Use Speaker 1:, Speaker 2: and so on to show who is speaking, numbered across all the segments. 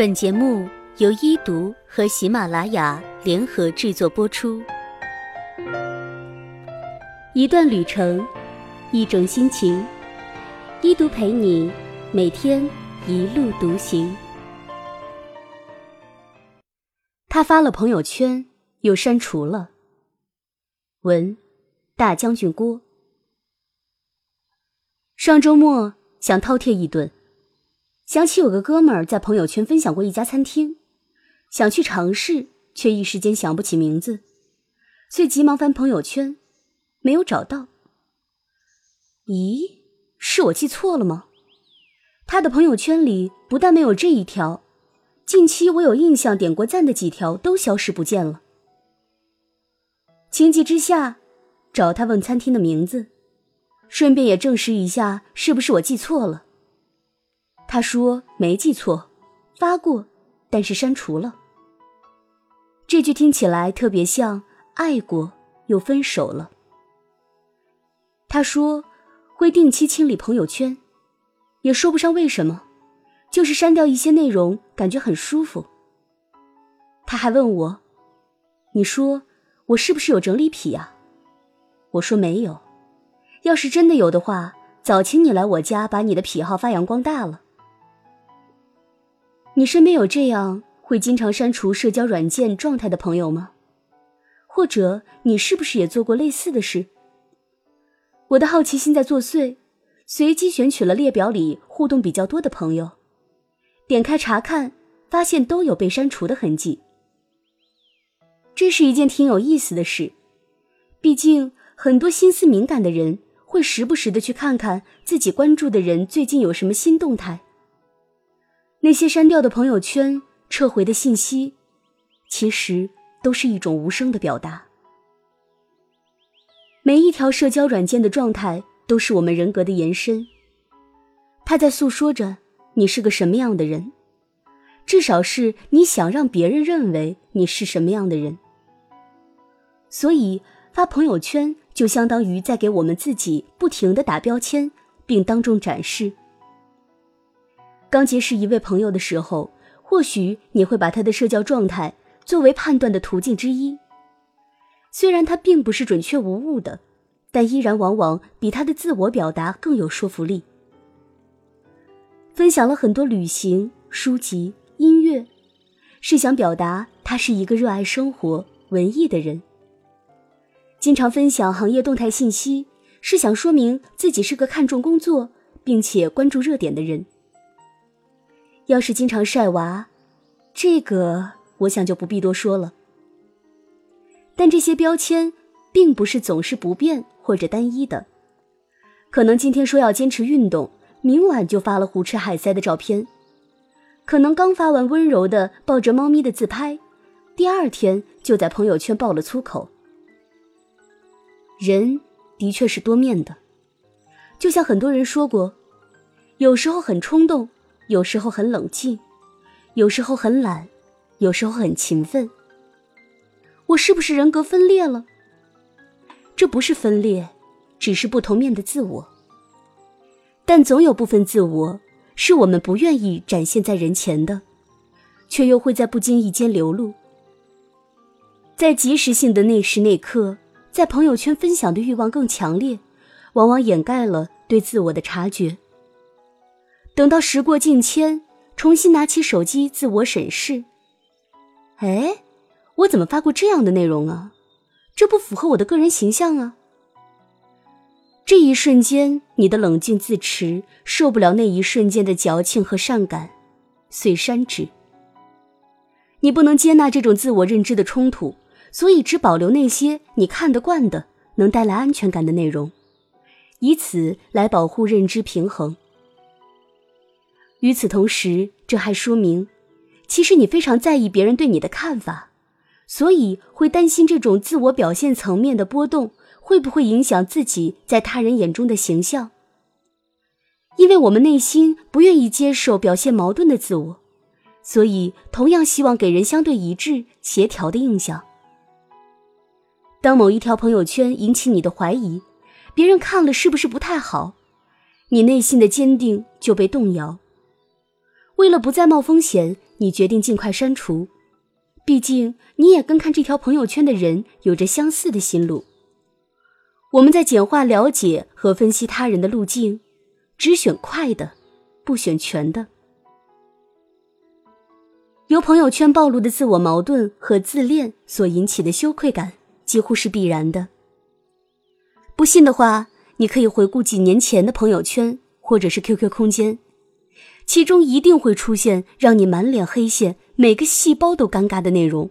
Speaker 1: 本节目由一读和喜马拉雅联合制作播出。一段旅程，一种心情，一读陪你每天一路独行。他发了朋友圈，又删除了。文，大将军郭。上周末想饕餮一顿。想起有个哥们儿在朋友圈分享过一家餐厅，想去尝试，却一时间想不起名字，遂急忙翻朋友圈，没有找到。咦，是我记错了吗？他的朋友圈里不但没有这一条，近期我有印象点过赞的几条都消失不见了。情急之下，找他问餐厅的名字，顺便也证实一下是不是我记错了。他说没记错，发过，但是删除了。这句听起来特别像爱过又分手了。他说会定期清理朋友圈，也说不上为什么，就是删掉一些内容，感觉很舒服。他还问我，你说我是不是有整理癖呀？我说没有，要是真的有的话，早请你来我家把你的癖好发扬光大了。你身边有这样会经常删除社交软件状态的朋友吗？或者你是不是也做过类似的事？我的好奇心在作祟，随机选取了列表里互动比较多的朋友，点开查看，发现都有被删除的痕迹。这是一件挺有意思的事，毕竟很多心思敏感的人会时不时的去看看自己关注的人最近有什么新动态。那些删掉的朋友圈、撤回的信息，其实都是一种无声的表达。每一条社交软件的状态都是我们人格的延伸，它在诉说着你是个什么样的人，至少是你想让别人认为你是什么样的人。所以发朋友圈就相当于在给我们自己不停的打标签，并当众展示。刚结识一位朋友的时候，或许你会把他的社交状态作为判断的途径之一。虽然他并不是准确无误的，但依然往往比他的自我表达更有说服力。分享了很多旅行、书籍、音乐，是想表达他是一个热爱生活、文艺的人。经常分享行业动态信息，是想说明自己是个看重工作并且关注热点的人。要是经常晒娃，这个我想就不必多说了。但这些标签并不是总是不变或者单一的，可能今天说要坚持运动，明晚就发了胡吃海塞的照片；可能刚发完温柔的抱着猫咪的自拍，第二天就在朋友圈爆了粗口。人的确是多面的，就像很多人说过，有时候很冲动。有时候很冷静，有时候很懒，有时候很勤奋。我是不是人格分裂了？这不是分裂，只是不同面的自我。但总有部分自我是我们不愿意展现在人前的，却又会在不经意间流露。在及时性的那时那刻，在朋友圈分享的欲望更强烈，往往掩盖了对自我的察觉。等到时过境迁，重新拿起手机自我审视，哎，我怎么发过这样的内容啊？这不符合我的个人形象啊！这一瞬间，你的冷静自持受不了那一瞬间的矫情和善感，遂删之。你不能接纳这种自我认知的冲突，所以只保留那些你看得惯的、能带来安全感的内容，以此来保护认知平衡。与此同时，这还说明，其实你非常在意别人对你的看法，所以会担心这种自我表现层面的波动会不会影响自己在他人眼中的形象。因为我们内心不愿意接受表现矛盾的自我，所以同样希望给人相对一致、协调的印象。当某一条朋友圈引起你的怀疑，别人看了是不是不太好，你内心的坚定就被动摇。为了不再冒风险，
Speaker 2: 你决定尽快删除，毕竟你也跟看这条朋友圈的人有着相似的心路。我们在简化了解和分析他人的路径，只选快的，不选全的。由朋友圈暴露的自我矛盾和自恋所引起的羞愧感，几乎是必然的。不信的话，你可以回顾几年前的朋友圈或者是 QQ 空间，其中一定会出现让你满脸黑线、每个细胞都尴尬的内容。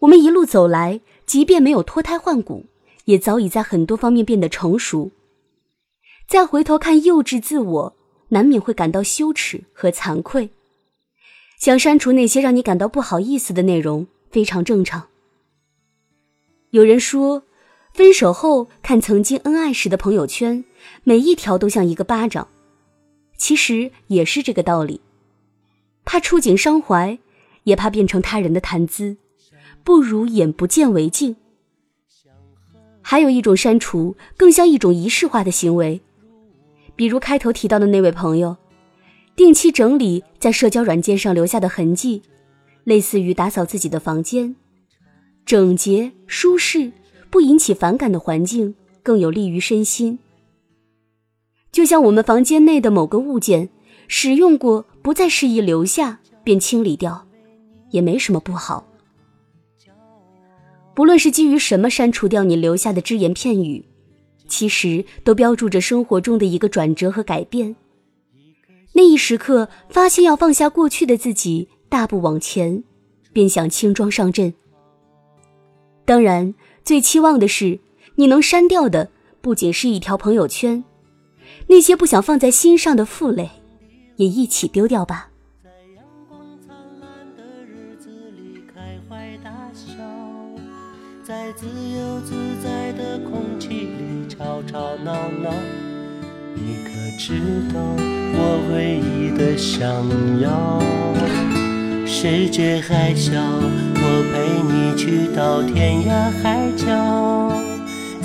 Speaker 2: 我们一路走来，即便没有脱胎换骨，也早已在很多方面变得成熟。再回头看幼稚自我，难免会感到羞耻和惭愧。想删除那些让你感到不好意思的内容，非常正常。有人说，分手后看曾经恩爱时的朋友圈，每一条都像一个巴掌。其实也是这个道理，怕触景伤怀，也怕变成他人的谈资，不如眼不见为净。还有一种删除，更像一种仪式化的行为，比如开头提到的那位朋友。定期整理在社交软件上留下的痕迹，类似于打扫自己的房间，整洁舒适、不引起反感的环境更有利于身心。就像我们房间内的某个物件，使用过不再适宜留下，便清理掉，也没什么不好。不论是基于什么删除掉你留下的只言片语，其实都标注着生活中的一个转折和改变。那一时刻，发现要放下过去的自己，大步往前，便想轻装上阵。当然，最期望的是，你能删掉的不仅是一条朋友圈，那些不想放在心上的负累，也一起丢掉吧。在阳光灿烂的日子里开怀大笑，在自由自在的空气里吵吵闹闹，你可知道？我唯一的想要，世界还小，我陪你去到天涯海角，